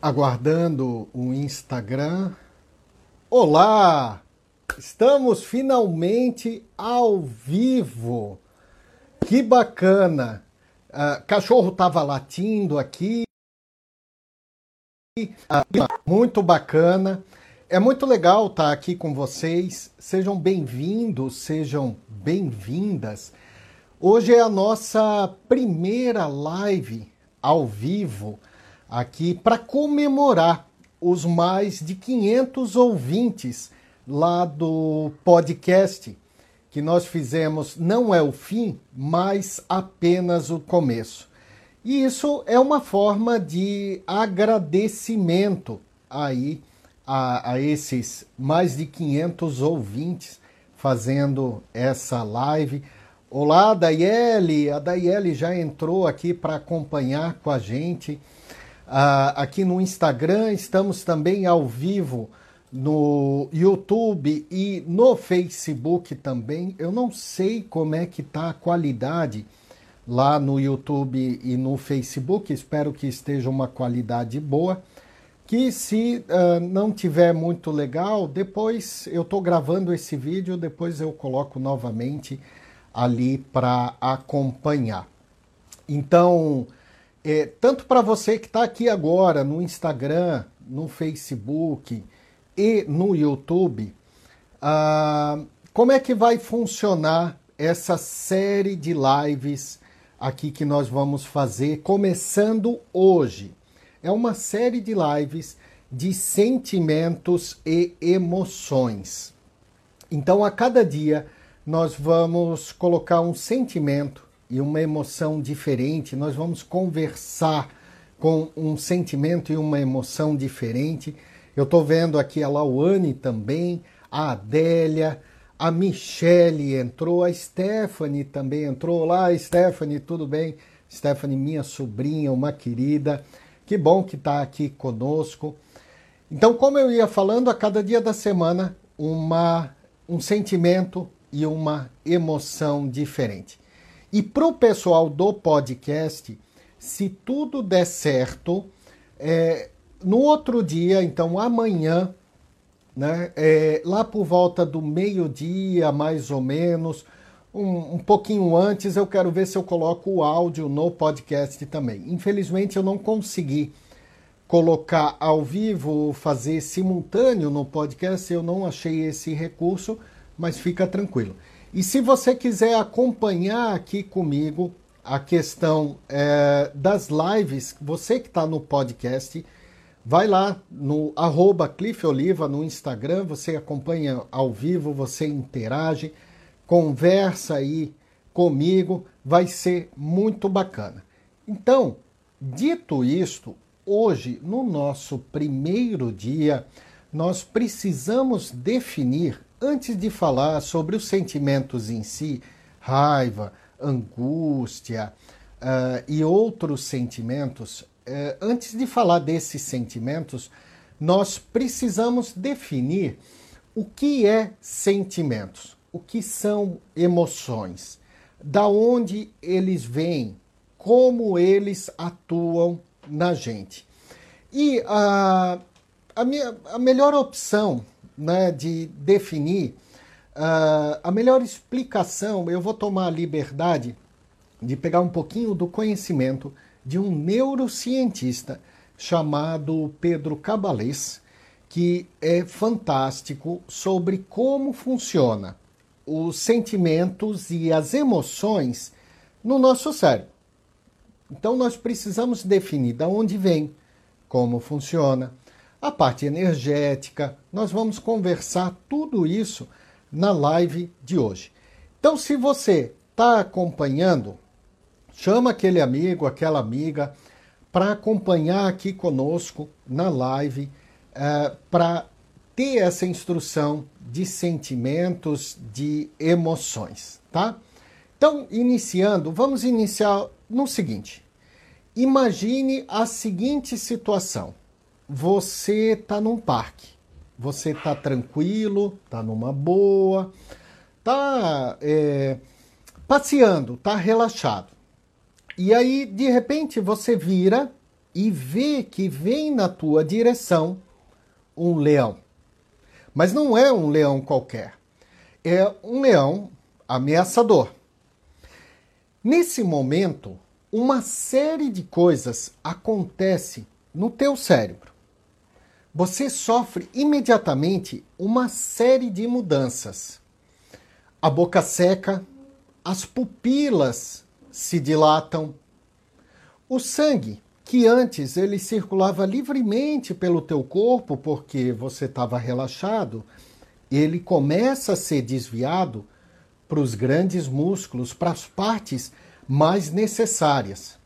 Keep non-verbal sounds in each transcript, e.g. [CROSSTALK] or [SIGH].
aguardando o Instagram. Olá! Estamos finalmente ao vivo. Que bacana! Uh, cachorro estava latindo aqui. Uh, muito bacana. É muito legal estar aqui com vocês. Sejam bem-vindos, sejam bem-vindas. Hoje é a nossa primeira live ao vivo aqui para comemorar os mais de 500 ouvintes lá do podcast que nós fizemos Não é o Fim, mas apenas o começo. E isso é uma forma de agradecimento aí a, a esses mais de 500 ouvintes fazendo essa live. Olá, Daiele! A Daiele já entrou aqui para acompanhar com a gente. Uh, aqui no Instagram, estamos também ao vivo no YouTube e no Facebook também. Eu não sei como é que está a qualidade lá no YouTube e no Facebook. Espero que esteja uma qualidade boa. Que se uh, não tiver muito legal, depois eu estou gravando esse vídeo, depois eu coloco novamente ali para acompanhar. Então, é, tanto para você que está aqui agora no Instagram, no Facebook e no YouTube, ah, como é que vai funcionar essa série de lives aqui que nós vamos fazer, começando hoje? É uma série de lives de sentimentos e emoções. Então, a cada dia, nós vamos colocar um sentimento e uma emoção diferente, nós vamos conversar com um sentimento e uma emoção diferente. Eu estou vendo aqui a Lauane também, a Adélia, a Michele entrou, a Stephanie também entrou. Olá, Stephanie, tudo bem? Stephanie, minha sobrinha, uma querida. Que bom que está aqui conosco. Então, como eu ia falando, a cada dia da semana, uma, um sentimento e uma emoção diferente. E para o pessoal do podcast, se tudo der certo, é, no outro dia, então amanhã, né, é, lá por volta do meio-dia, mais ou menos, um, um, pouquinho antes, eu quero ver se eu coloco o áudio no podcast também. Infelizmente, eu não consegui colocar ao vivo, fazer simultâneo no podcast, eu não achei esse recurso, mas fica tranquilo. E se você quiser acompanhar aqui comigo a questão é, das lives, você que está no podcast, vai lá no arroba Oliva no Instagram, você acompanha ao vivo, você interage, conversa aí comigo, vai ser muito bacana. Então, dito isto, hoje, no nosso primeiro dia, nós precisamos definir antes de falar sobre os sentimentos em si, raiva, angústia uh, e outros sentimentos, uh, antes de falar desses sentimentos, nós precisamos definir o que é sentimentos, o que são emoções, da onde eles vêm, como eles atuam na gente. E a, minha, a melhor opção né, de definir uh, a melhor explicação, eu vou tomar a liberdade de pegar um pouquinho do conhecimento de um neurocientista chamado Pedro Cabalés, que é fantástico sobre como funciona os sentimentos e as emoções no nosso cérebro. Então nós precisamos definir de onde vem, como funciona, a parte energética. Nós vamos conversar tudo isso na live de hoje. Então, se você está acompanhando, chama aquele amigo, aquela amiga para acompanhar aqui conosco na live, é, para ter essa instrução de sentimentos, de emoções, tá? Então, iniciando, vamos iniciar no seguinte. Imagine a seguinte situação você está num parque. Você está tranquilo, está numa boa, está é, passeando, está relaxado. E aí, de repente, você vira e vê que vem na tua direção um leão. Mas não é um leão qualquer. É um leão ameaçador. Nesse momento, uma série de coisas acontece no teu cérebro. Você sofre imediatamente uma série de mudanças. A boca seca, as pupilas se dilatam, o sangue que antes ele circulava livremente pelo teu corpo porque você estava relaxado, ele começa a ser desviado para os grandes músculos, para as partes mais necessárias.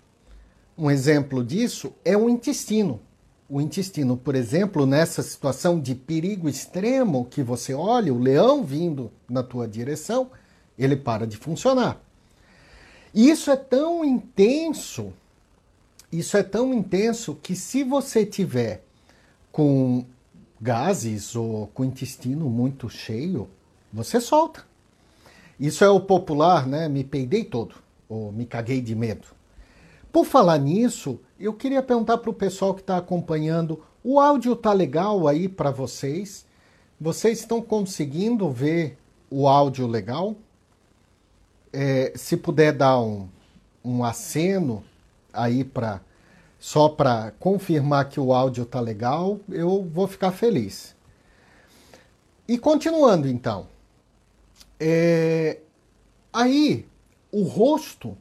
Um exemplo disso é o intestino. O intestino, por exemplo, nessa situação de perigo extremo que você olha o leão vindo na tua direção, ele para de funcionar. E isso é tão intenso isso é tão intenso que se você tiver com gases ou com intestino muito cheio, você solta. Isso é o popular, né? Me peidei todo, ou me caguei de medo. Por falar nisso, eu queria perguntar para o pessoal que está acompanhando: o áudio tá legal aí para vocês? Vocês estão conseguindo ver o áudio legal? É, se puder dar um, um aceno aí para só para confirmar que o áudio tá legal, eu vou ficar feliz. E continuando então, é, aí o rosto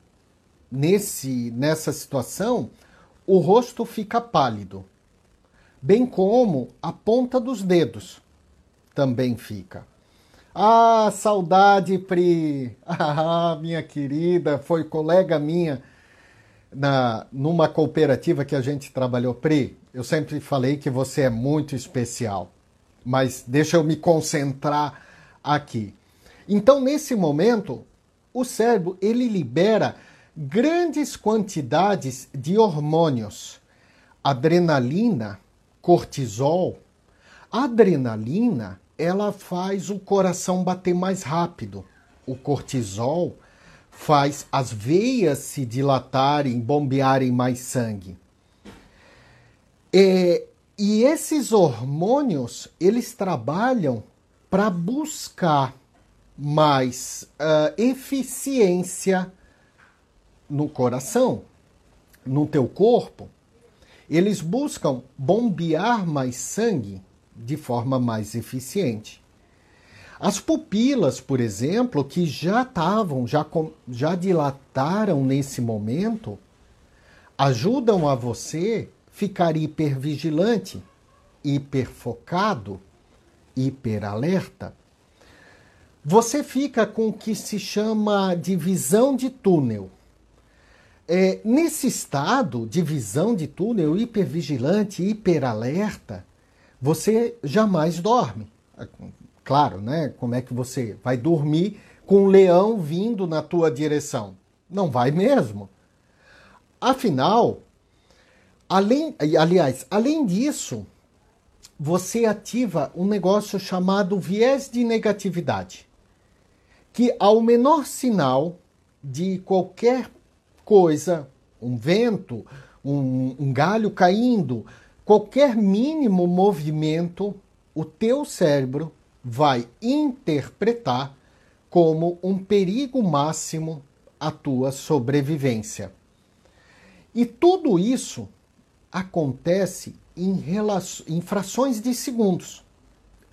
nesse nessa situação, o rosto fica pálido, bem como a ponta dos dedos também fica. Ah, saudade, Pri! [LAUGHS] Ah, minha querida, foi colega minha na, numa cooperativa que a gente trabalhou, Pri, eu sempre falei que você é muito especial, mas deixa eu me concentrar aqui. Então, nesse momento, o cérebro ele libera grandes quantidades de hormônios, adrenalina, cortisol. A adrenalina, ela faz o coração bater mais rápido. O cortisol faz as veias se dilatarem, bombearem mais sangue. É, e esses hormônios, eles trabalham para buscar mais uh, eficiência no coração, no teu corpo. Eles buscam bombear mais sangue de forma mais eficiente. As pupilas, por exemplo, que já estavam, já, já dilataram nesse momento, ajudam a você ficar hipervigilante, hiperfocado, hiperalerta. Você fica com o que se chama de visão de túnel. É, nesse estado de visão de túnel, hipervigilante, hiperalerta, você jamais dorme. Claro, né? Como é que você vai dormir com um leão vindo na tua direção? Não vai mesmo. Afinal, além, aliás, além disso, você ativa um negócio chamado viés de negatividade, que ao menor sinal de qualquer coisa, um vento, um, um galho caindo, qualquer mínimo movimento, o teu cérebro vai interpretar como um perigo máximo à tua sobrevivência. E tudo isso acontece em, em frações de segundos.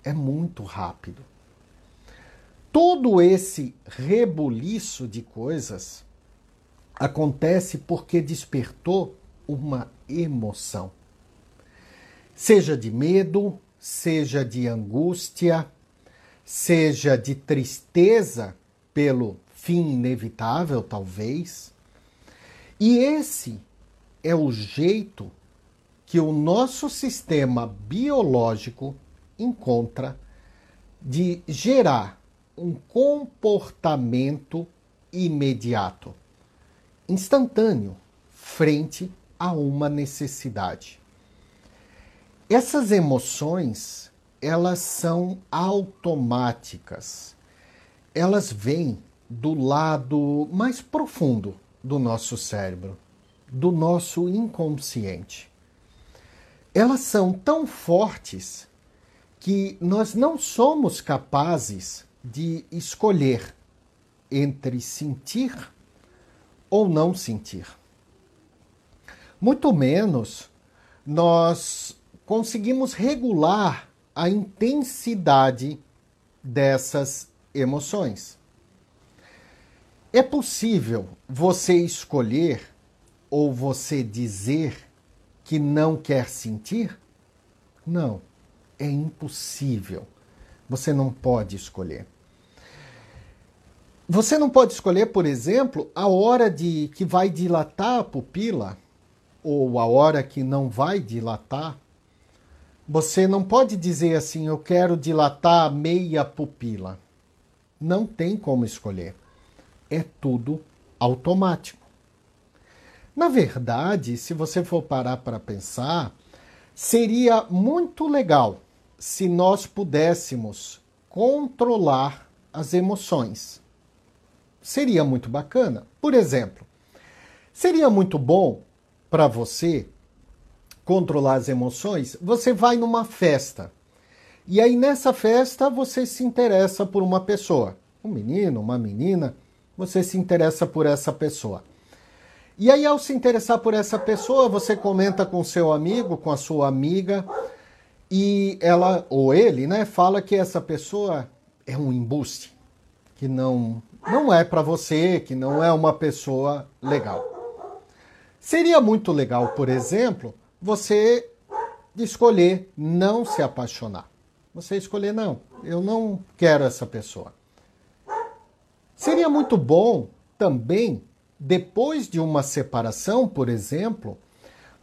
É muito rápido. Todo esse rebuliço de coisas acontece porque despertou uma emoção. Seja de medo, seja de angústia, seja de tristeza pelo fim inevitável, talvez. E esse é o jeito que o nosso sistema biológico encontra de gerar um comportamento imediato, instantâneo, frente a uma necessidade. Essas emoções elas são automáticas. Elas vêm do lado mais profundo do nosso cérebro, do nosso inconsciente. Elas são tão fortes que nós não somos capazes de escolher entre sentir ou não sentir. Muito menos nós conseguimos regular a intensidade dessas emoções. É possível você escolher ou você dizer que não quer sentir? Não, é impossível. Você não pode escolher. Você não pode escolher, por exemplo, a hora de que vai dilatar a pupila ou a hora que não vai dilatar. Você não pode dizer assim, eu quero dilatar meia pupila. Não tem como escolher. É tudo automático. Na verdade, se você for parar para pensar, seria muito legal se nós pudéssemos controlar as emoções. Seria muito bacana. Por exemplo, seria muito bom para você controlar as emoções, você vai numa festa. E aí nessa festa você se interessa por uma pessoa, um menino, uma menina, você se interessa por essa pessoa. E aí ao se interessar por essa pessoa, você comenta com seu amigo, com a sua amiga, e ela ou ele, né, fala que essa pessoa é um embuste, que não não é para você, que não é uma pessoa legal. Seria muito legal, por exemplo, você escolher não se apaixonar. Você escolher, não, eu não quero essa pessoa. Seria muito bom também, depois de uma separação, por exemplo,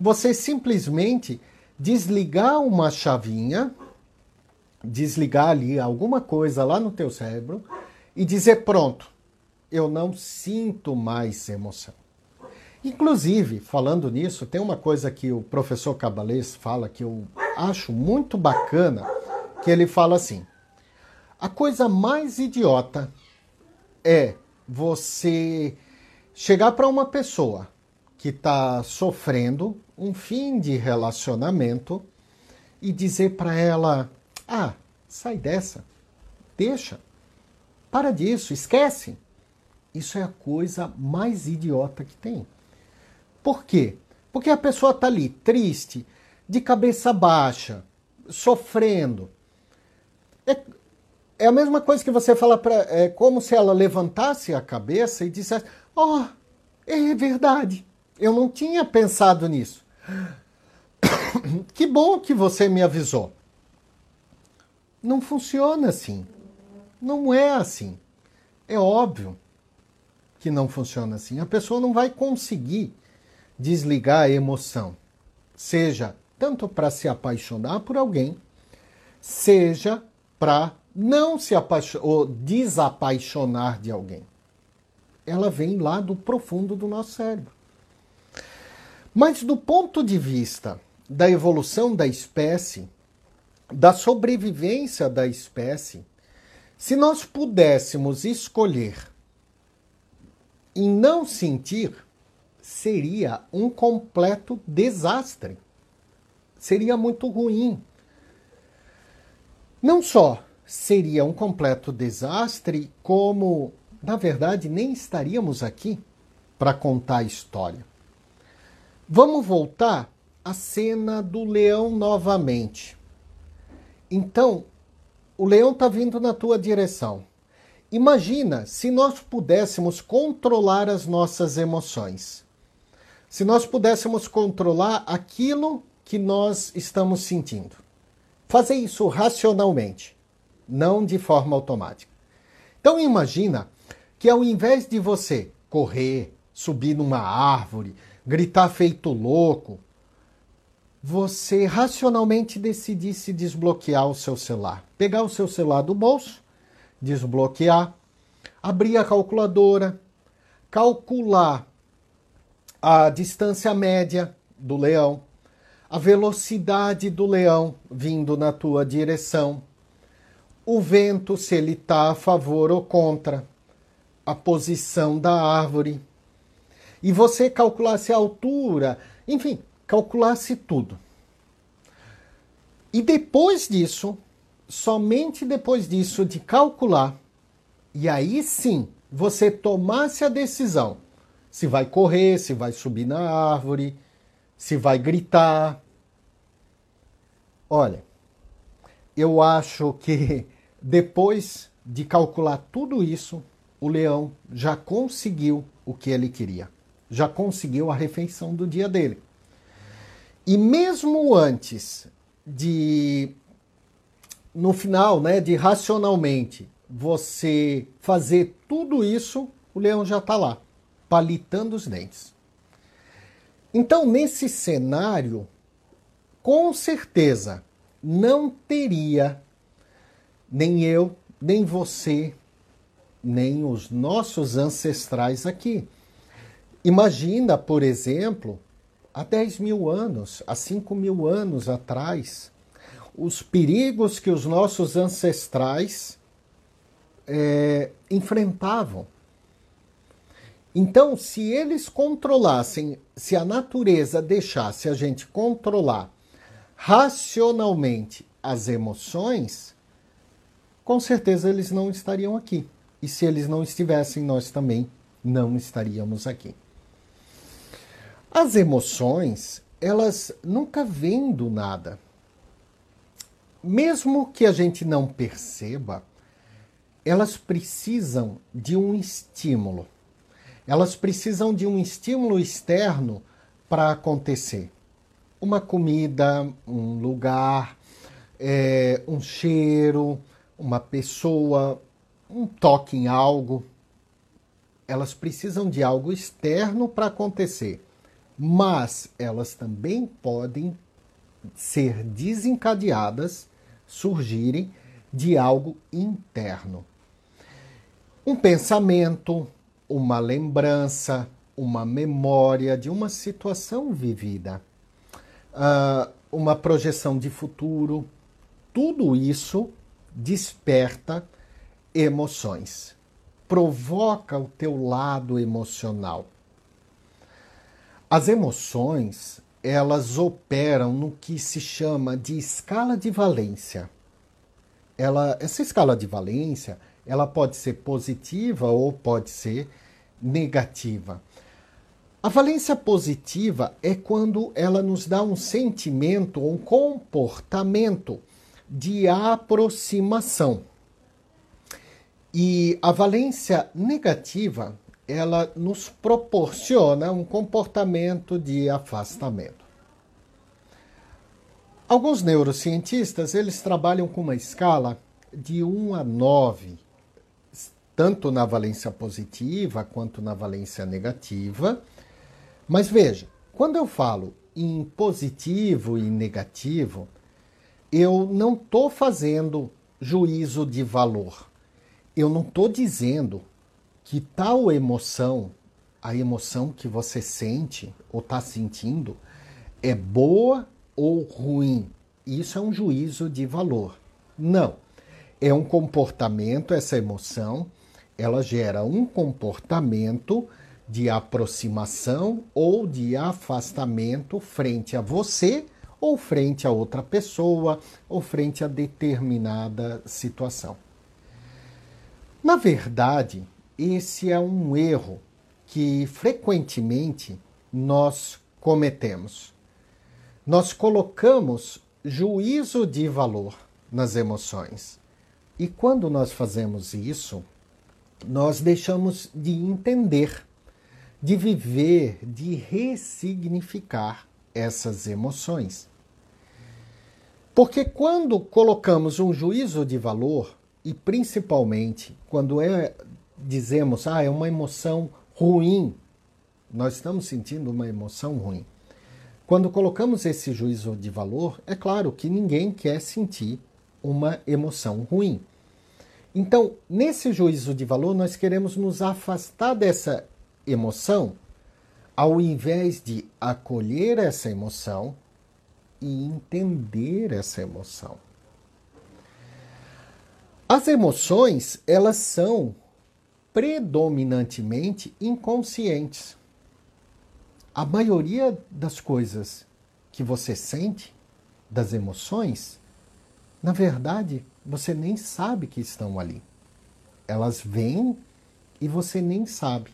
você simplesmente desligar uma chavinha, desligar ali alguma coisa lá no teu cérebro e dizer pronto, eu não sinto mais emoção. Inclusive, falando nisso, tem uma coisa que o professor Cabalês fala que eu acho muito bacana, que ele fala assim: a coisa mais idiota é você chegar para uma pessoa que está sofrendo um fim de relacionamento e dizer para ela: ah, sai dessa, deixa, para disso, esquece. Isso é a coisa mais idiota que tem. Por quê? Porque a pessoa está ali triste, de cabeça baixa, sofrendo. É, é a mesma coisa que você fala para. É como se ela levantasse a cabeça e dissesse: Ó, oh, é verdade, eu não tinha pensado nisso. [COUGHS] Que bom que você me avisou. Não funciona assim. Não é assim. É óbvio que não funciona assim. A pessoa não vai conseguir desligar a emoção, seja tanto para se apaixonar por alguém, seja para não se apaixonar ou desapaixonar de alguém. Ela vem lá do profundo do nosso cérebro. Mas do ponto de vista da evolução da espécie, da sobrevivência da espécie, se nós pudéssemos escolher em não sentir, seria um completo desastre. Seria muito ruim. Não só seria um completo desastre, como, na verdade, nem estaríamos aqui para contar a história. Vamos voltar à cena do leão novamente. Então, o leão está vindo na tua direção. Imagina se nós pudéssemos controlar as nossas emoções se nós pudéssemos controlar aquilo que nós estamos sentindo. Fazer isso racionalmente, não de forma automática. Então imagina que ao invés de você correr, subir numa árvore, gritar feito louco, você racionalmente decidisse desbloquear o seu celular. Pegar o seu celular do bolso, desbloquear, abrir a calculadora, calcular a distância média do leão, a velocidade do leão vindo na tua direção, o vento, se ele está a favor ou contra, a posição da árvore. e você calculasse a altura, enfim, calculasse tudo. E depois disso, somente depois disso de calcular, e aí sim você tomasse a decisão se vai correr, se vai subir na árvore, se vai gritar. Olha, eu acho que [LAUGHS] depois de calcular tudo isso, o leão já conseguiu o que ele queria. Já conseguiu a refeição do dia dele. E mesmo antes de no final, né, de racionalmente você fazer tudo isso, o leão já está lá, palitando os dentes. Então, nesse cenário, com certeza não teria nem eu, nem você, nem os nossos ancestrais aqui. Imagina, por exemplo, há 10 mil anos, há 5 mil anos atrás, os perigos que os nossos ancestrais é, enfrentavam. Então, se eles controlassem, se a natureza deixasse a gente controlar racionalmente as emoções, com certeza eles não estariam aqui. E se eles não estivessem, nós também não estaríamos aqui. As emoções, elas nunca vêm do nada. Mesmo que a gente não perceba, elas precisam de um estímulo. Elas precisam de um estímulo externo para acontecer. Uma comida, um lugar, é, um cheiro, uma pessoa, um toque em algo. Elas precisam de algo externo para acontecer, mas elas também podem ser desencadeadas, surgirem de algo interno. Um pensamento, uma lembrança, uma memória de uma situação vivida, uh, uma projeção de futuro, tudo isso desperta emoções, provoca o teu lado emocional. As emoções, elas operam no que se chama de escala de valência. Ela, essa escala de valência, ela pode ser positiva ou pode ser negativa. A valência positiva é quando ela nos dá um sentimento, um comportamento de aproximação. E a valência negativa, ela nos proporciona um comportamento de afastamento. Alguns neurocientistas, eles trabalham com uma escala de 1 a 9, tanto na valência positiva quanto na valência negativa. Mas veja, quando eu falo em positivo e negativo, eu não estou fazendo juízo de valor. Eu não estou dizendo que tal emoção, a emoção que você sente ou está sentindo, é boa ou ruim. Isso é um juízo de valor. Não. É um comportamento, essa emoção, ela gera um comportamento de aproximação ou de afastamento frente a você ou frente a outra pessoa, ou frente a determinada situação. Na verdade, esse é um erro que frequentemente nós cometemos. Nós colocamos juízo de valor nas emoções. E quando nós fazemos isso, nós deixamos de entender, de viver, de ressignificar essas emoções. Porque quando colocamos um juízo de valor, e principalmente quando é, dizemos, ah, é uma emoção ruim, nós estamos sentindo uma emoção ruim. Quando colocamos esse juízo de valor, é claro que ninguém quer sentir uma emoção ruim. Então, nesse juízo de valor, nós queremos nos afastar dessa emoção ao invés de acolher essa emoção e entender essa emoção. As emoções, elas são predominantemente inconscientes. a maioria das coisas que você sente, das emoções, na verdade, você nem sabe que estão ali. Elas vêm e você nem sabe.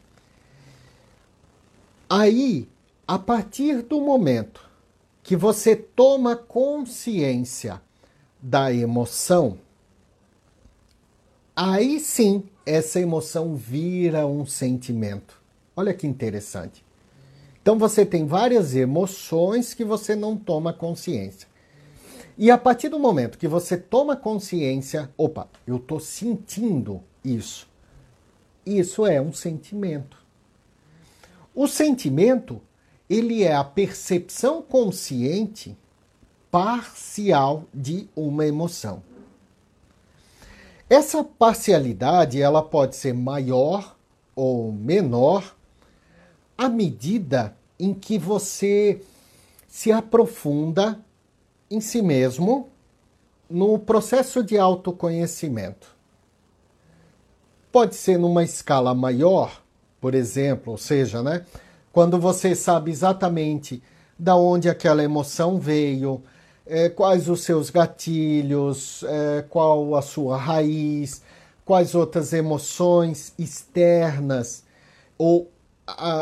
Aí, a partir do momento que você toma consciência da emoção, aí sim essa emoção vira um sentimento. Olha que interessante. Então você tem várias emoções que você não toma consciência. E a partir do momento que você toma consciência, opa, eu estou sentindo isso. Isso é um sentimento. O sentimento, ele é a percepção consciente parcial de uma emoção. Essa parcialidade, ela pode ser maior ou menor à medida em que você se aprofunda em si mesmo no processo de autoconhecimento. Pode ser numa escala maior, por exemplo, ou seja, né, quando você sabe exatamente da onde aquela emoção veio, é, quais os seus gatilhos, é, qual a sua raiz, quais outras emoções externas ou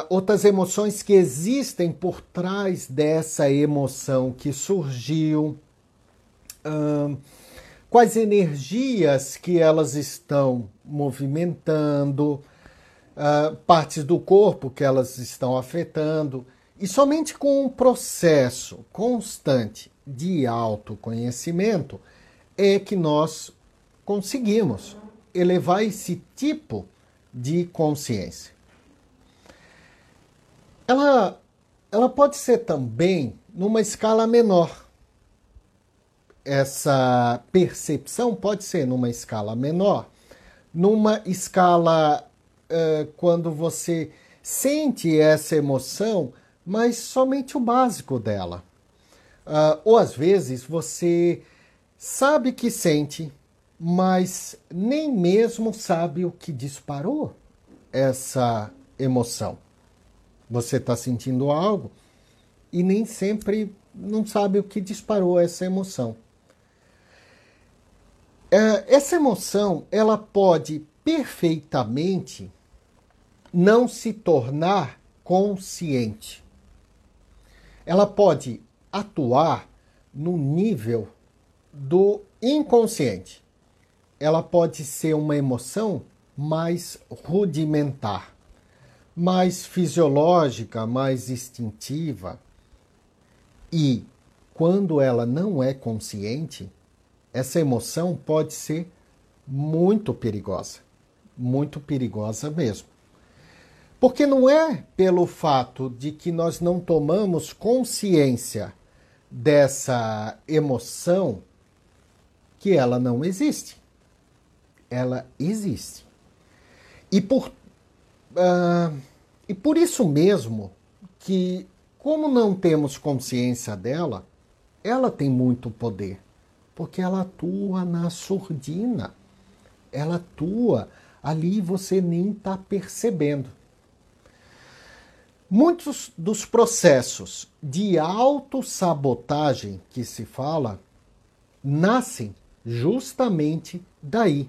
outras emoções que existem por trás dessa emoção que surgiu, quais energias que elas estão movimentando, uh, partes do corpo que elas estão afetando. E somente com um processo constante de autoconhecimento é que nós conseguimos elevar esse tipo de consciência ela, ela pode ser também numa escala menor. Essa percepção pode ser numa escala menor, numa escala uh, quando você sente essa emoção, mas somente o básico dela. Uh, ou às vezes você sabe que sente, mas nem mesmo sabe o que disparou essa emoção. Você está sentindo algo e nem sempre não sabe o que disparou essa emoção. É, essa emoção ela pode perfeitamente não se tornar consciente. Ela pode atuar no nível do inconsciente. Ela pode ser uma emoção mais rudimentar mais fisiológica, mais instintiva. E quando ela não é consciente, essa emoção pode ser muito perigosa, muito perigosa mesmo. Porque não é pelo fato de que nós não tomamos consciência dessa emoção que ela não existe. Ela existe. E por Uh, e por isso mesmo que, como não temos consciência dela, ela tem muito poder, porque ela atua na surdina, ela atua ali você nem está percebendo. Muitos dos processos de autossabotagem que se fala nascem justamente daí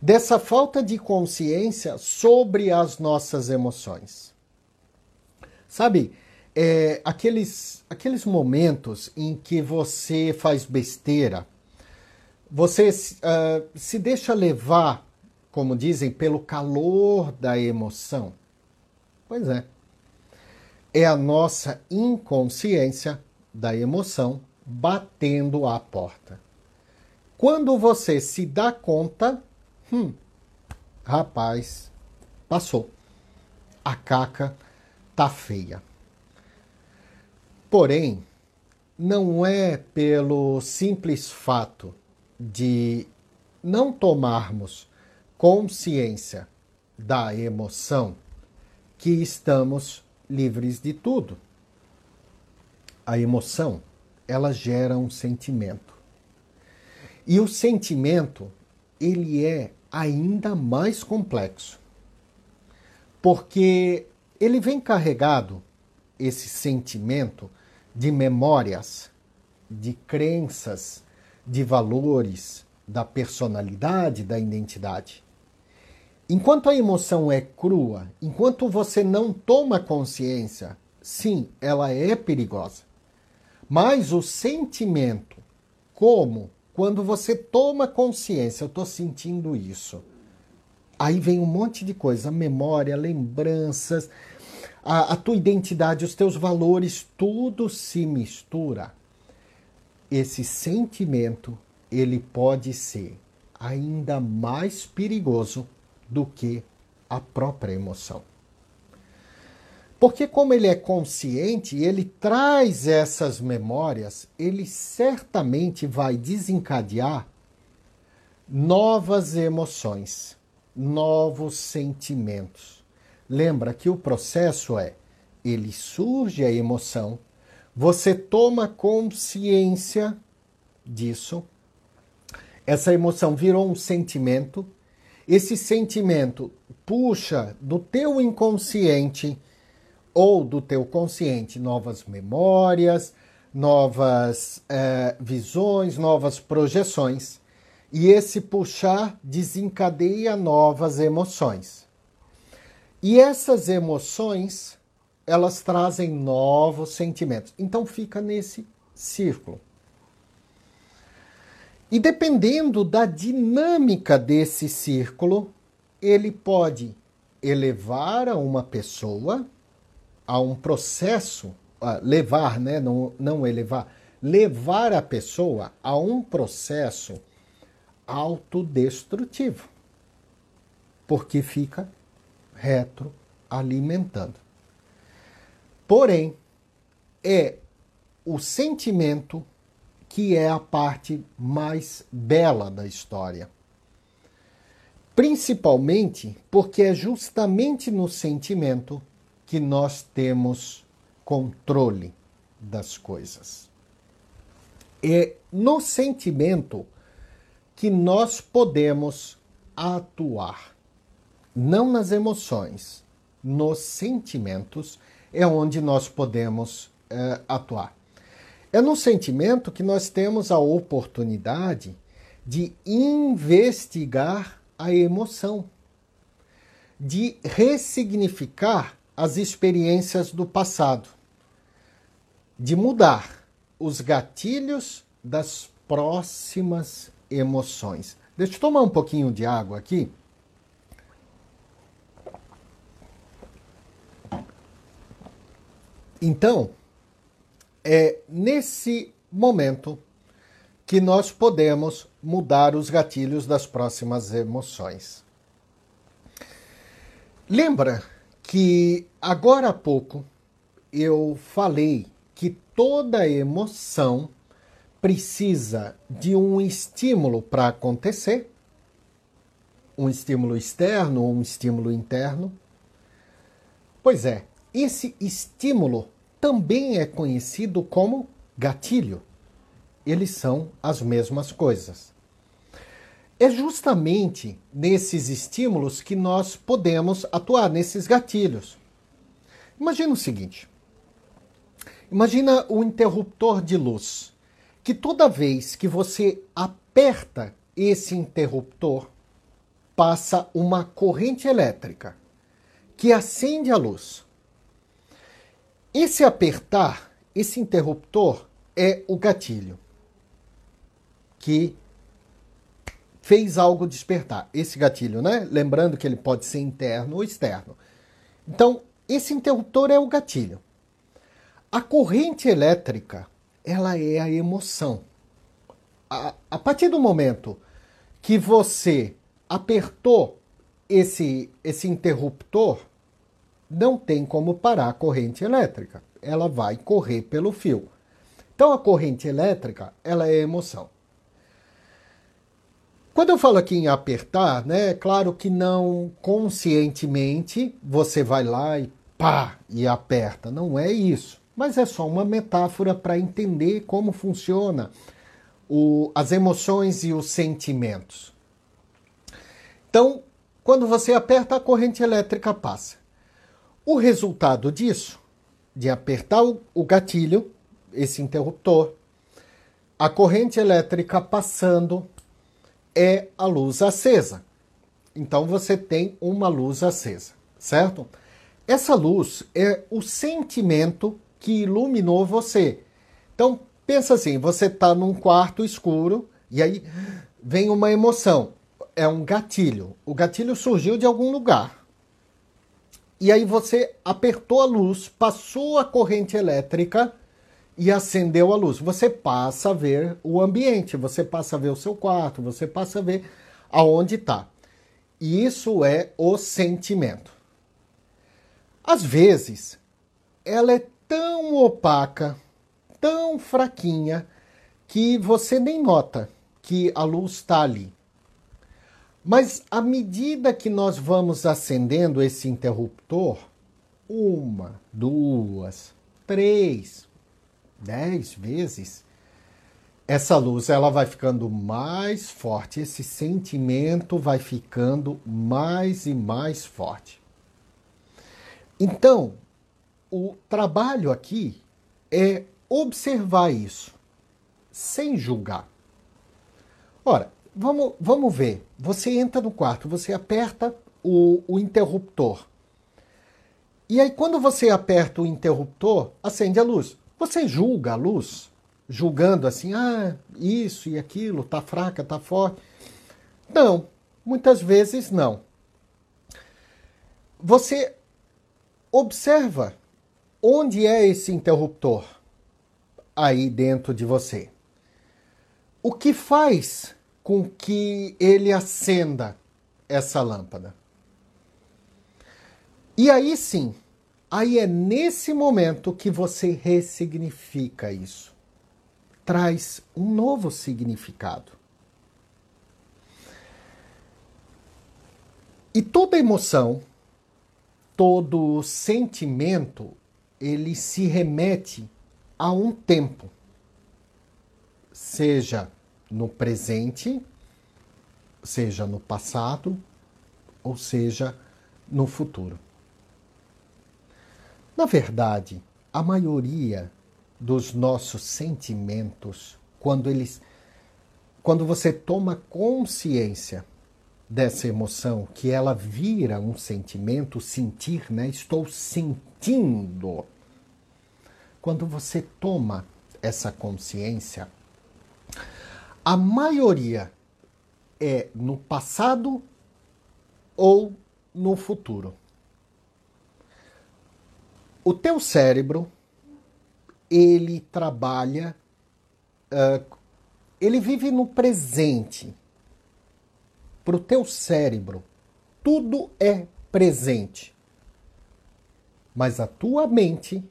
dessa falta de consciência sobre as nossas emoções. Sabe, é, aqueles, aqueles momentos em que você faz besteira, você uh, se deixa levar, como dizem, pelo calor da emoção. Pois é. É a nossa inconsciência da emoção batendo à porta. Quando você se dá conta, Hum, rapaz, passou. A caca tá feia. Porém, não é pelo simples fato de não tomarmos consciência da emoção que estamos livres de tudo. A emoção, ela gera um sentimento. E o sentimento, ele é ainda mais complexo, porque ele vem carregado esse sentimento de memórias, de crenças, de valores, da personalidade, da identidade. Enquanto a emoção é crua, enquanto você não toma consciência, sim, ela é perigosa. Mas o sentimento, como quando você toma consciência, eu estou sentindo isso. Aí vem um monte de coisa, memória, lembranças, a, a tua identidade, os teus valores, tudo se mistura. Esse sentimento, ele pode ser ainda mais perigoso do que a própria emoção. Porque, como ele é consciente, ele traz essas memórias, ele certamente vai desencadear novas emoções, novos sentimentos. Lembra que o processo é: ele surge a emoção, você toma consciência disso, essa emoção virou um sentimento, esse sentimento puxa do teu inconsciente ou do teu consciente novas memórias, novas é, visões, novas projeções. E esse puxar desencadeia novas emoções. E essas emoções, elas trazem novos sentimentos. Então fica nesse círculo. E dependendo da dinâmica desse círculo, ele pode elevar a uma pessoa a um processo, levar, né, não, não elevar, levar a pessoa a um processo autodestrutivo, porque fica retroalimentando. Porém, é o sentimento que é a parte mais bela da história. Principalmente porque é justamente no sentimento que nós temos controle das coisas. É no sentimento que nós podemos atuar, não nas emoções, nos sentimentos é onde nós podemos é, atuar. É no sentimento que nós temos a oportunidade de investigar a emoção, de ressignificar as experiências do passado, de mudar os gatilhos das próximas emoções. Deixa eu tomar um pouquinho de água aqui. Então, é nesse momento que nós podemos mudar os gatilhos das próximas emoções. Lembra que agora há pouco eu falei que toda emoção precisa de um estímulo para acontecer, um estímulo externo ou um estímulo interno. Pois é, esse estímulo também é conhecido como gatilho. Eles são as mesmas coisas. É justamente nesses estímulos que nós podemos atuar, nesses gatilhos. Imagina o seguinte: imagina o interruptor de luz, que toda vez que você aperta esse interruptor, passa uma corrente elétrica que acende a luz. Esse apertar, esse interruptor, é o gatilho que fez algo despertar. Esse gatilho, né? Lembrando que ele pode ser interno ou externo. Então, esse interruptor é o gatilho. A corrente elétrica, ela é a emoção. A, a partir do momento que você apertou esse, esse interruptor, não tem como parar a corrente elétrica. Ela vai correr pelo fio. Então a corrente elétrica, ela é emoção. Quando eu falo aqui em apertar, né, é claro que não conscientemente você vai lá e pá e aperta. Não é isso. Mas é só uma metáfora para entender como funciona o, as emoções e os sentimentos. Então, quando você aperta, a corrente elétrica passa. O resultado disso, de apertar o gatilho, esse interruptor, a corrente elétrica passando é a luz acesa. Então você tem uma luz acesa, certo? Essa luz é o sentimento que iluminou você. Então pensa assim, você está num quarto escuro e aí vem uma emoção, é um gatilho. O gatilho surgiu de algum lugar. E aí você apertou a luz, passou a corrente elétrica e acendeu a luz. Você passa a ver o ambiente, você passa a ver o seu quarto, você passa a ver aonde está. E isso é o sentimento. Às vezes, ela é tão opaca, tão fraquinha, que você nem nota que a luz está ali. Mas à medida que nós vamos acendendo esse interruptor, uma, duas, três, dez vezes, essa luz ela vai ficando mais forte, esse sentimento vai ficando mais e mais forte. Então, o trabalho aqui é observar isso, sem julgar. Ora, vamos, vamos ver. Você entra no quarto, você aperta o, o interruptor. E aí, quando você aperta o interruptor, acende a luz. Você julga a luz, julgando assim, ah, isso e aquilo, tá fraca, tá forte. Não, muitas vezes não. Você observa onde é esse interruptor aí dentro de você. O que faz com que ele acenda essa lâmpada. E aí sim, aí é nesse momento que você ressignifica isso. Traz um novo significado. E toda emoção, todo sentimento, ele se remete a um tempo. Seja no presente, seja no passado, ou seja no futuro. Na verdade, a maioria dos nossos sentimentos, quando eles quando você toma consciência dessa emoção, que ela vira um sentimento, sentir, né? Estou sentindo. Quando você toma essa consciência, a maioria é no passado ou no futuro. O teu cérebro, ele trabalha, uh, ele vive no presente. Para o teu cérebro, tudo é presente. Mas a tua mente,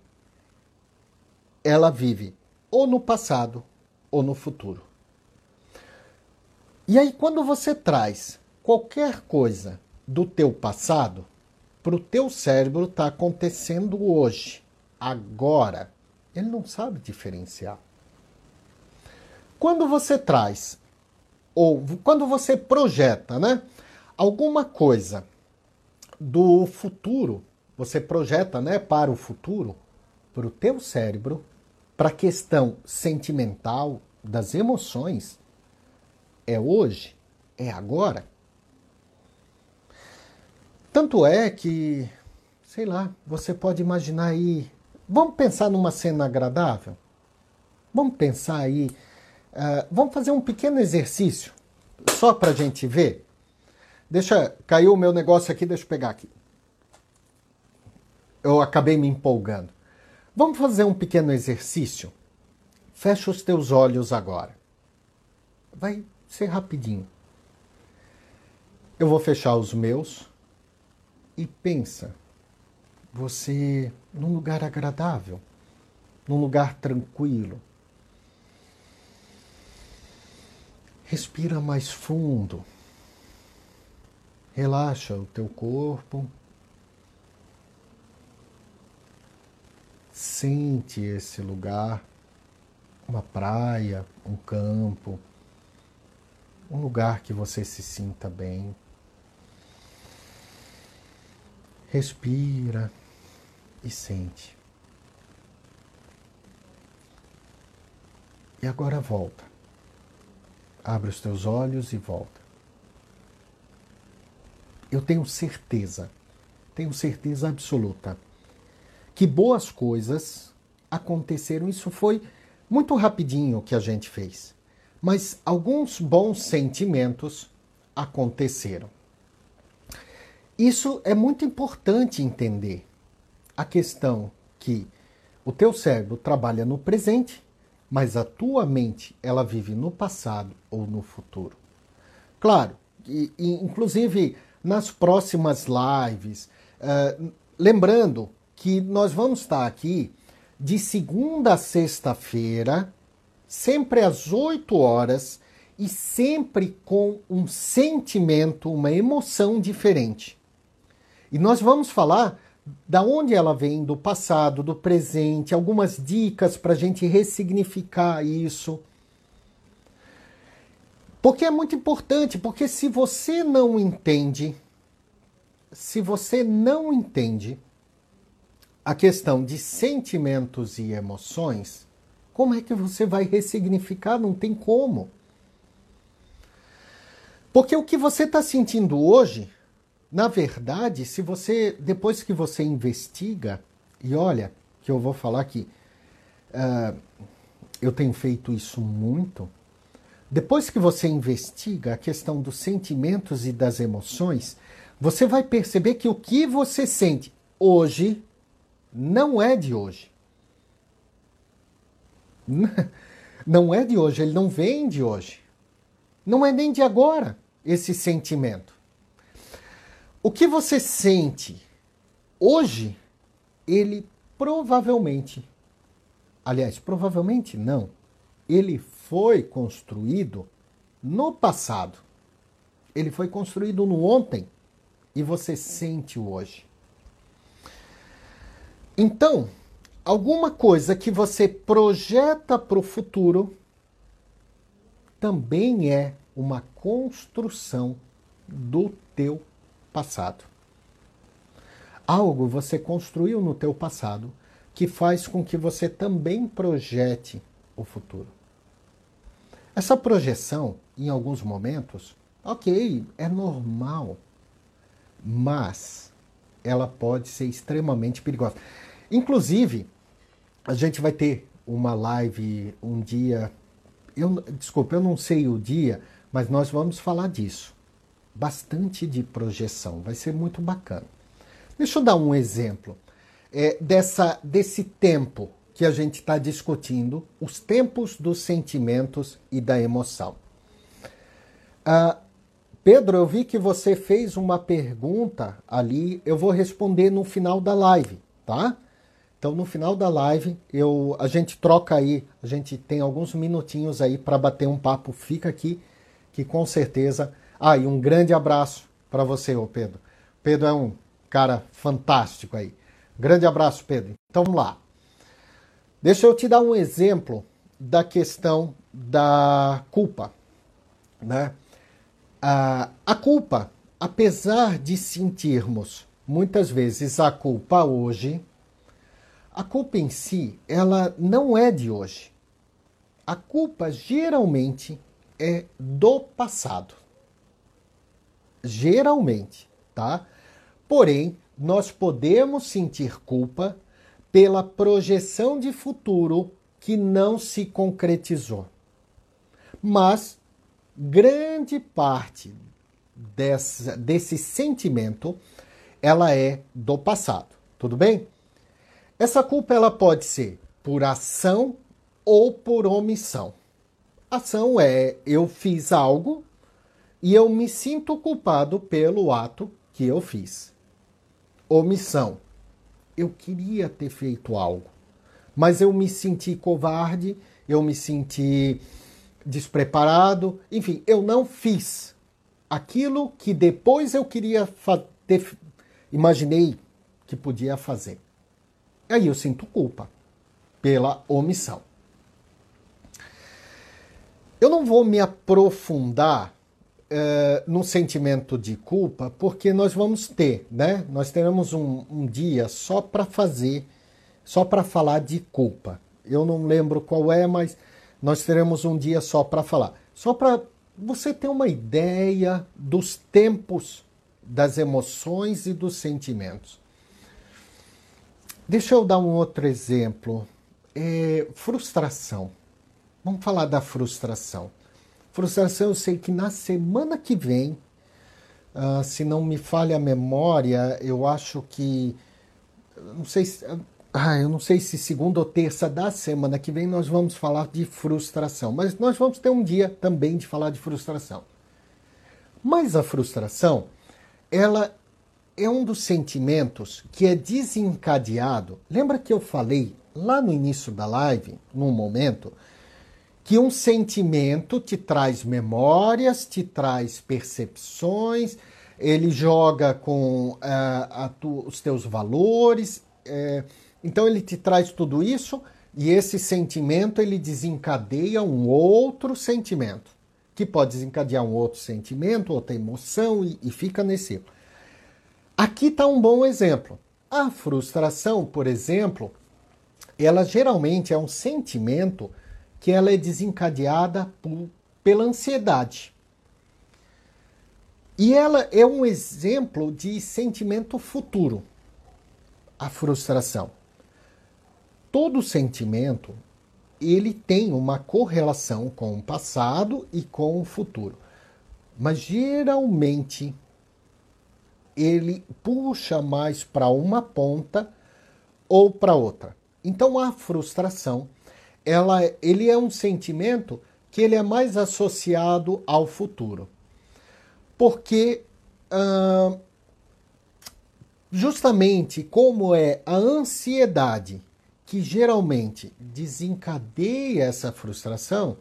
ela vive ou no passado ou no futuro. E aí, quando você traz qualquer coisa do teu passado, para o teu cérebro está acontecendo hoje, agora. Ele não sabe diferenciar. Quando você traz, ou quando você projeta, né, alguma coisa do futuro, você projeta, né, para o futuro, para o teu cérebro, para a questão sentimental das emoções, é hoje, é agora. Tanto é que, sei lá, você pode imaginar aí. Vamos pensar numa cena agradável? Vamos pensar aí. Uh, vamos fazer um pequeno exercício, só para a gente ver. Deixa. Caiu o meu negócio aqui, deixa eu pegar aqui. Eu acabei me empolgando. Vamos fazer um pequeno exercício? Fecha os teus olhos agora. Vai ser rapidinho. Eu vou fechar os meus e pensa, você num lugar agradável, num lugar tranquilo. Respira mais fundo. Relaxa o teu corpo. Sente esse lugar, uma praia, um campo, um lugar que você se sinta bem. Respira e sente. E agora volta. Abre os teus olhos e volta. Eu tenho certeza, tenho certeza absoluta, que boas coisas aconteceram. Isso foi muito rapidinho que a gente fez. Mas alguns bons sentimentos aconteceram. Isso é muito importante entender. A questão que o teu cérebro trabalha no presente, mas a tua mente ela vive no passado ou no futuro. Claro, e, e inclusive nas próximas lives, uh, lembrando que nós vamos estar aqui de segunda a sexta-feira, sempre às 8 horas e sempre com um sentimento, uma emoção diferente. E nós vamos falar da onde ela vem, do passado, do presente, algumas dicas para a gente ressignificar isso. Porque é muito importante, porque se você não entende, se você não entende a questão de sentimentos e emoções, como é que você vai ressignificar? Não tem como. Porque o que você está sentindo hoje, na verdade, se você, depois que você investiga, e olha, que eu vou falar que uh, eu tenho feito isso muito, depois que você investiga a questão dos sentimentos e das emoções, você vai perceber que o que você sente hoje não é de hoje. Não é de hoje, ele não vem de hoje. Não é nem de agora esse sentimento. O que você sente hoje, ele provavelmente, aliás, provavelmente não, ele foi construído no passado. Ele foi construído no ontem e você sente o hoje. Então, alguma coisa que você projeta para o futuro também é uma construção do teu passado. Algo você construiu no teu passado que faz com que você também projete o futuro. Essa projeção, em alguns momentos, ok, é normal, mas ela pode ser extremamente perigosa. Inclusive, a gente vai ter uma live um dia. Eu, desculpa, eu não sei o dia, mas nós vamos falar disso. Bastante de projeção, vai ser muito bacana. Deixa eu dar um exemplo é, dessa, desse tempo que a gente está discutindo, os tempos dos sentimentos e da emoção. Ah, Pedro, eu vi que você fez uma pergunta ali, eu vou responder no final da live, tá? Então, no final da live, eu, a gente troca aí, a gente tem alguns minutinhos aí para bater um papo. Fica aqui, que com certeza. Ah, e um grande abraço para você, ô Pedro. Pedro é um cara fantástico aí. Grande abraço, Pedro. Então, vamos lá. Deixa eu te dar um exemplo da questão da culpa. Né? Ah, a culpa, apesar de sentirmos muitas vezes a culpa hoje, a culpa em si, ela não é de hoje. A culpa geralmente é do passado. Geralmente, tá? Porém, nós podemos sentir culpa pela projeção de futuro que não se concretizou. Mas grande parte dessa, desse sentimento ela é do passado. Tudo bem? Essa culpa ela pode ser por ação ou por omissão. Ação é eu fiz algo e eu me sinto culpado pelo ato que eu fiz. Omissão. Eu queria ter feito algo, mas eu me senti covarde, eu me senti despreparado, enfim, eu não fiz aquilo que depois eu queria ter, imaginei que podia fazer. Aí eu sinto culpa pela omissão. Eu não vou me aprofundar uh, no sentimento de culpa, porque nós vamos ter, né? Nós teremos um, um dia só para fazer, só para falar de culpa. Eu não lembro qual é, mas nós teremos um dia só para falar. Só para você ter uma ideia dos tempos das emoções e dos sentimentos. Deixa eu dar um outro exemplo. É, frustração. Vamos falar da frustração. Frustração, eu sei que na semana que vem, uh, se não me falha a memória, eu acho que. Não sei se. Ah, eu não sei se segunda ou terça da semana que vem nós vamos falar de frustração, mas nós vamos ter um dia também de falar de frustração. Mas a frustração, ela é um dos sentimentos que é desencadeado. Lembra que eu falei lá no início da live, num momento, que um sentimento te traz memórias, te traz percepções, ele joga com uh, tu, os teus valores. Uh, então ele te traz tudo isso e esse sentimento ele desencadeia um outro sentimento, que pode desencadear um outro sentimento, outra emoção e, e fica nesse. Aqui está um bom exemplo. A frustração, por exemplo, ela geralmente é um sentimento que ela é desencadeada por, pela ansiedade. E ela é um exemplo de sentimento futuro, a frustração todo sentimento ele tem uma correlação com o passado e com o futuro. Mas geralmente ele puxa mais para uma ponta ou para outra. Então a frustração, ela, ele é um sentimento que ele é mais associado ao futuro. Porque justamente como é a ansiedade que geralmente desencadeia essa frustração,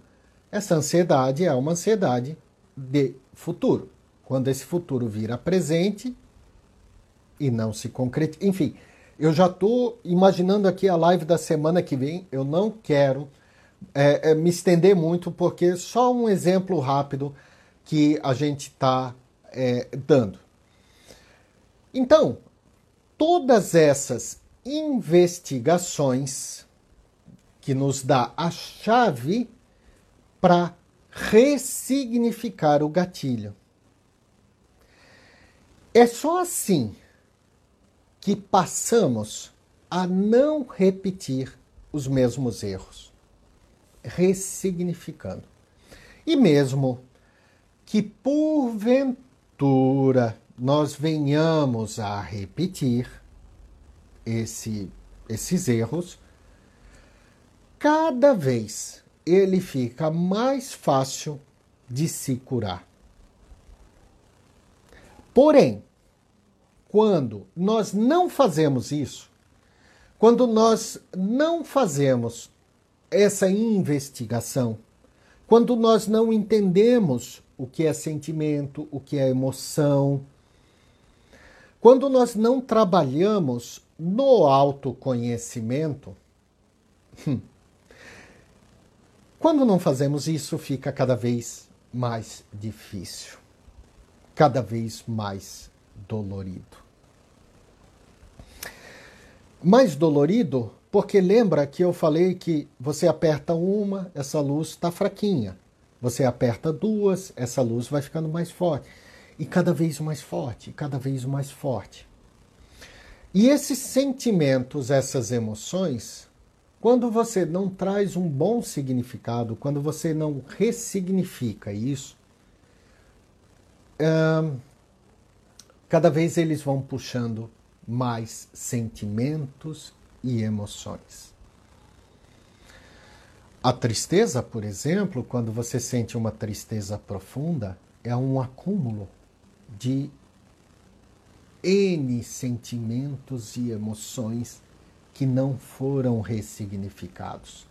essa ansiedade é uma ansiedade de futuro. Quando esse futuro vira presente e não se concretiza. Enfim, eu já estou imaginando aqui a live da semana que vem. Eu não quero é, é, me estender muito, porque só um exemplo rápido que a gente está é, dando. Então, todas essas investigações que nos dá a chave para ressignificar o gatilho. É só assim que passamos a não repetir os mesmos erros, ressignificando. E mesmo que porventura nós venhamos a repetir, esse, esses erros, cada vez ele fica mais fácil de se curar. Porém, quando nós não fazemos isso, quando nós não fazemos essa investigação, quando nós não entendemos o que é sentimento, o que é emoção, quando nós não trabalhamos no autoconhecimento, hum, quando não fazemos isso, fica cada vez mais difícil, cada vez mais dolorido. Mais dolorido porque lembra que eu falei que você aperta uma, essa luz está fraquinha. Você aperta duas, essa luz vai ficando mais forte. E cada vez mais forte, cada vez mais forte. E esses sentimentos, essas emoções, quando você não traz um bom significado, quando você não ressignifica isso, cada vez eles vão puxando mais sentimentos e emoções. A tristeza, por exemplo, quando você sente uma tristeza profunda, é um acúmulo de N sentimentos e emoções que não foram ressignificados.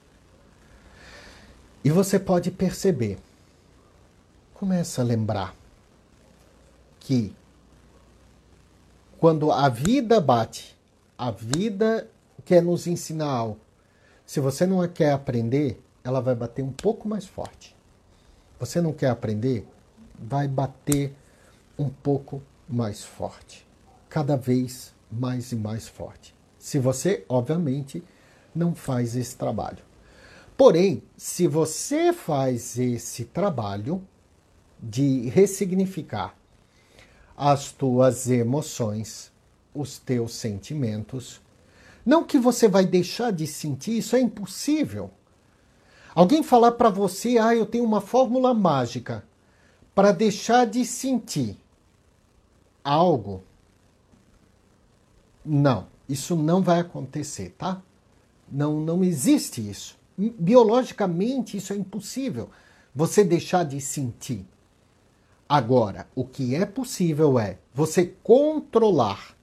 E você pode perceber, começa a lembrar que quando a vida bate, a vida quer nos ensinar algo. Se você não quer aprender, ela vai bater um pouco mais forte. Você não quer aprender, vai bater um pouco mais forte cada vez mais e mais forte. Se você, obviamente, não faz esse trabalho. Porém, se você faz esse trabalho de ressignificar as tuas emoções, os teus sentimentos, não que você vai deixar de sentir, isso é impossível. Alguém falar para você, ah, eu tenho uma fórmula mágica para deixar de sentir algo. Não, isso não vai acontecer, tá? Não, não existe isso. Biologicamente, isso é impossível. Você deixar de sentir. Agora, o que é possível é você controlar,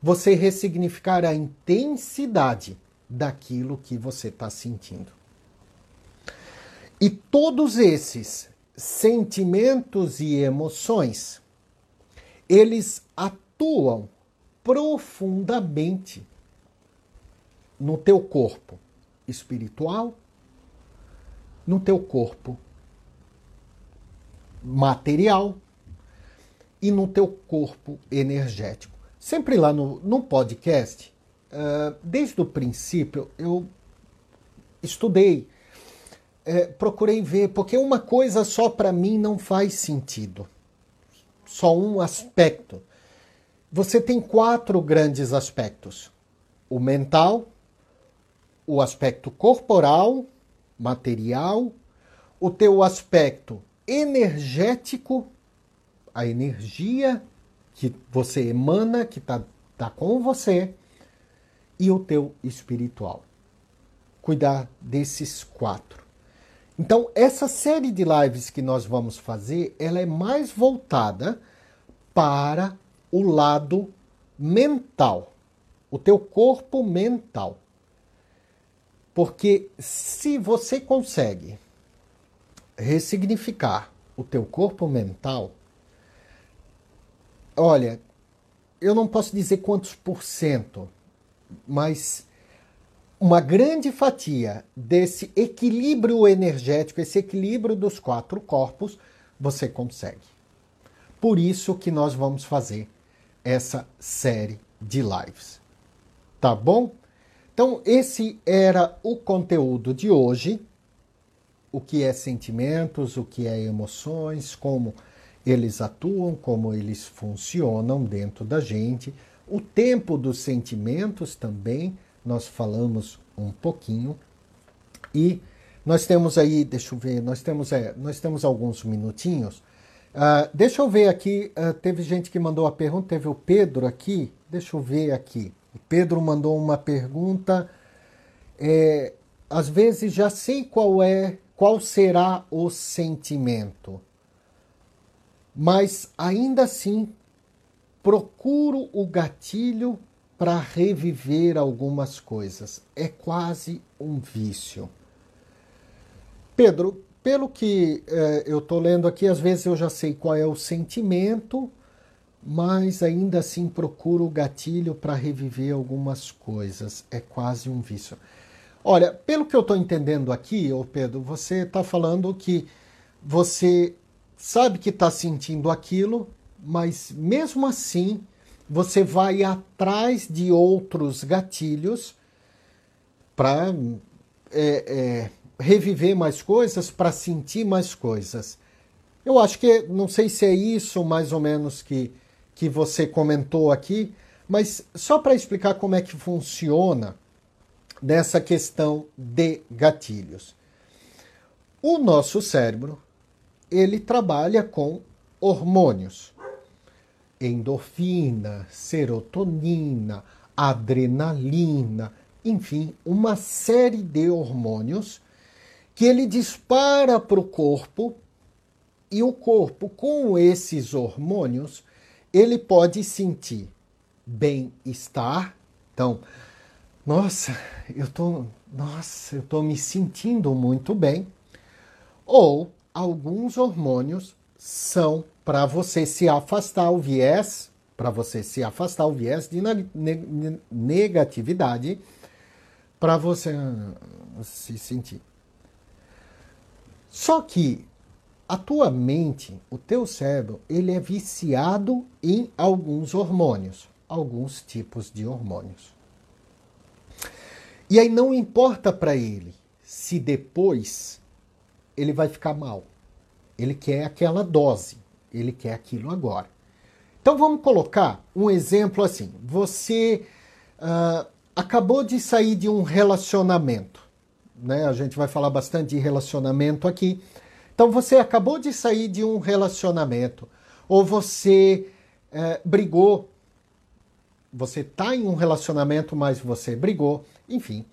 você ressignificar a intensidade daquilo que você está sentindo. E todos esses sentimentos e emoções, eles atuam profundamente no teu corpo espiritual, no teu corpo material e no teu corpo energético. Sempre lá no, no podcast, uh, desde o princípio, eu estudei, uh, procurei ver, porque uma coisa só para mim não faz sentido. Só um aspecto. Você tem quatro grandes aspectos: o mental, o aspecto corporal, material, o teu aspecto energético, a energia que você emana, que está tá com você, e o teu espiritual. Cuidar desses quatro. Então, essa série de lives que nós vamos fazer, ela é mais voltada para o lado mental, o teu corpo mental. Porque se você consegue ressignificar o teu corpo mental, olha, eu não posso dizer quantos por cento, mas uma grande fatia desse equilíbrio energético, esse equilíbrio dos quatro corpos, você consegue. Por isso que nós vamos fazer essa série de lives. Tá bom? Então, esse era o conteúdo de hoje. O que é sentimentos, o que é emoções, como eles atuam, como eles funcionam dentro da gente. O tempo dos sentimentos também, nós falamos um pouquinho. E nós temos aí, deixa eu ver, nós temos, é, nós temos alguns minutinhos. Uh, deixa eu ver aqui, uh, teve gente que mandou a pergunta, teve o Pedro aqui, deixa eu ver aqui. O Pedro mandou uma pergunta. É, às vezes já sei qual é, qual será o sentimento, mas ainda assim procuro o gatilho para reviver algumas coisas. É quase um vício. Pedro, pelo que é, eu estou lendo aqui, às vezes eu já sei qual é o sentimento, mas ainda assim procuro o gatilho para reviver algumas coisas. É quase um vício. Olha, pelo que eu estou entendendo aqui, ô Pedro, você está falando que você sabe que está sentindo aquilo, mas mesmo assim você vai atrás de outros gatilhos para é, é, reviver mais coisas, para sentir mais coisas. Eu acho que, não sei se é isso mais ou menos que que você comentou aqui, mas só para explicar como é que funciona nessa questão de gatilhos. O nosso cérebro, ele trabalha com hormônios. Endorfina, serotonina, adrenalina, enfim, uma série de hormônios que ele dispara para o corpo e o corpo, com esses hormônios, ele pode sentir bem-estar. Então, nossa, eu tô, nossa, eu tô me sentindo muito bem. Ou alguns hormônios são para você se afastar o viés, para você se afastar o viés de negatividade, para você se sentir. Só que a tua mente, o teu cérebro, ele é viciado em alguns hormônios, alguns tipos de hormônios. E aí não importa para ele se depois ele vai ficar mal. Ele quer aquela dose, ele quer aquilo agora. Então vamos colocar um exemplo assim: você uh, acabou de sair de um relacionamento, né? A gente vai falar bastante de relacionamento aqui. Então você acabou de sair de um relacionamento, ou você uh, brigou, você está em um relacionamento, mas você brigou, enfim.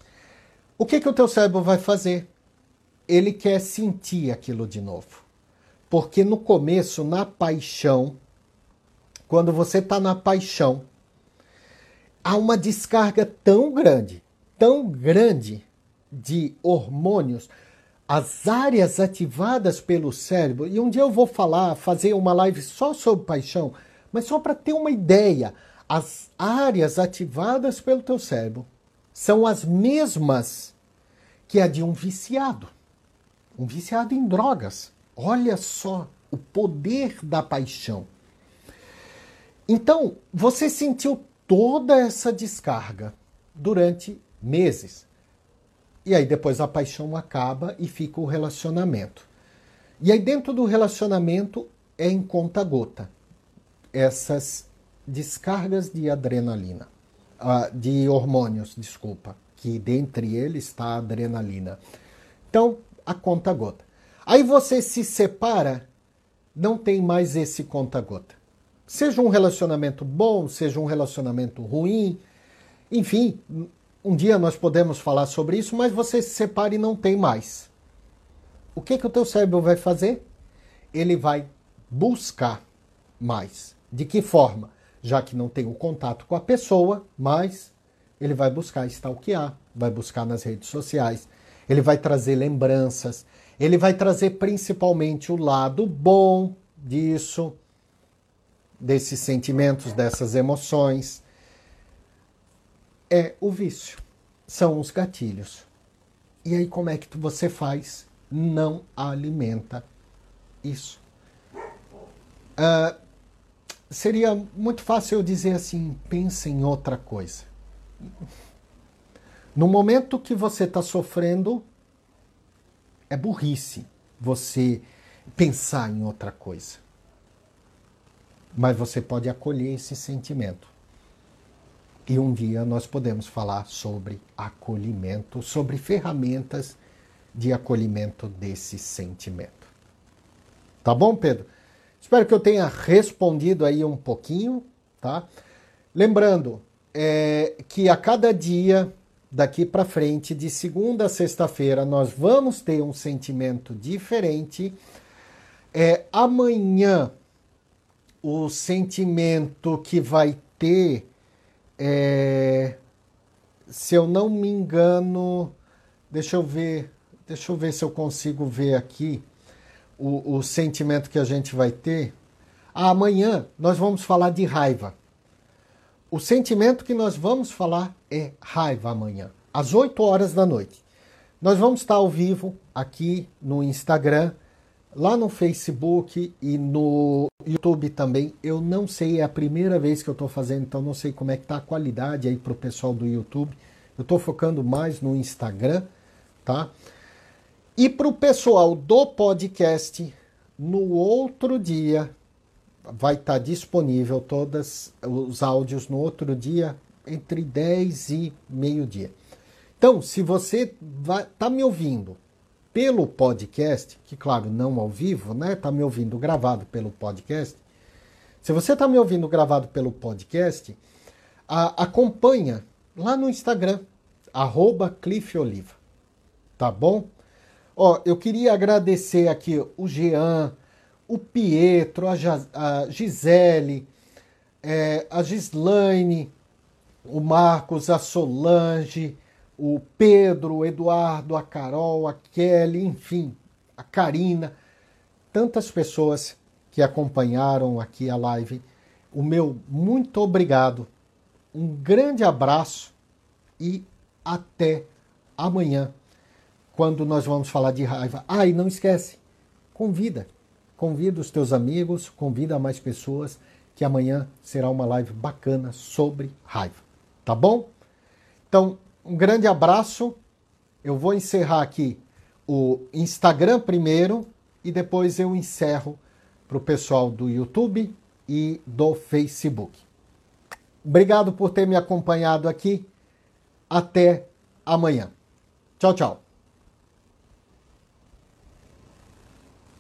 O que, que o teu cérebro vai fazer? Ele quer sentir aquilo de novo. Porque no começo, na paixão, quando você está na paixão, há uma descarga tão grande, tão grande de hormônios, as áreas ativadas pelo cérebro, e um dia eu vou falar, fazer uma live só sobre paixão, mas só para ter uma ideia, as áreas ativadas pelo teu cérebro são as mesmas que a de um viciado. Um viciado em drogas. Olha só o poder da paixão. Então, você sentiu toda essa descarga durante meses. E aí depois a paixão acaba e fica o relacionamento. E aí dentro do relacionamento é em conta gota essas descargas de adrenalina uh, de hormônios, desculpa, que dentre eles está a adrenalina. Então, a conta-gota. Aí você se separa, não tem mais esse conta-gota. Seja um relacionamento bom, seja um relacionamento ruim, enfim, um dia nós podemos falar sobre isso, mas você se separa e não tem mais. O que, que o teu cérebro vai fazer? Ele vai buscar mais. De que forma? Já que não tem o contato com a pessoa, mas ele vai buscar stalkear, vai buscar nas redes sociais, ele vai trazer lembranças, ele vai trazer principalmente o lado bom disso, desses sentimentos, dessas emoções. É o vício, são os gatilhos. E aí, como é que você faz? Não alimenta isso. Uh, seria muito fácil eu dizer assim: pense em outra coisa. No momento que você está sofrendo, é burrice você pensar em outra coisa. Mas você pode acolher esse sentimento. E um dia nós podemos falar sobre acolhimento, sobre ferramentas de acolhimento desse sentimento. Tá bom, Pedro? Espero que eu tenha respondido aí um pouquinho, tá? Lembrando é, que a cada dia daqui para frente, de segunda a sexta-feira, nós vamos ter um sentimento diferente. É, amanhã, o sentimento que vai ter, é, se eu não me engano, deixa eu ver, deixa eu ver se eu consigo ver aqui o, o sentimento que a gente vai ter. Amanhã nós vamos falar de raiva. O sentimento que nós vamos falar é raiva amanhã, às 8 horas da noite. Nós vamos estar ao vivo aqui no Instagram, lá no Facebook e no YouTube também. Eu não sei, é a primeira vez que eu estou fazendo, então não sei como é que está a qualidade aí para o pessoal do YouTube. Eu estou focando mais no Instagram, tá? E para o pessoal do podcast, no outro dia vai estar tá disponível todos os áudios no outro dia, entre 10 e meio-dia. Então, se você está me ouvindo pelo podcast, que claro, não ao vivo, né? Está me ouvindo gravado pelo podcast. Se você está me ouvindo gravado pelo podcast, a, acompanha lá no Instagram, arroba Cliff Oliva. Tá bom? Ó, eu queria agradecer aqui o Jean, o Pietro, a, a Gisele, é, a Gislaine, o Marcos, a Solange, o Pedro, o Eduardo, a Carol, a Kelly, enfim, a Karina, tantas pessoas que acompanharam aqui a live. O meu muito obrigado, um grande abraço e até amanhã quando nós vamos falar de raiva. Ah, e não esquece, convida. Convida os teus amigos, convida mais pessoas, que amanhã será uma live bacana sobre raiva. Tá bom? Então, um grande abraço. Eu vou encerrar aqui o Instagram primeiro e depois eu encerro para o pessoal do YouTube e do Facebook. Obrigado por ter me acompanhado aqui. Até amanhã. Tchau, tchau.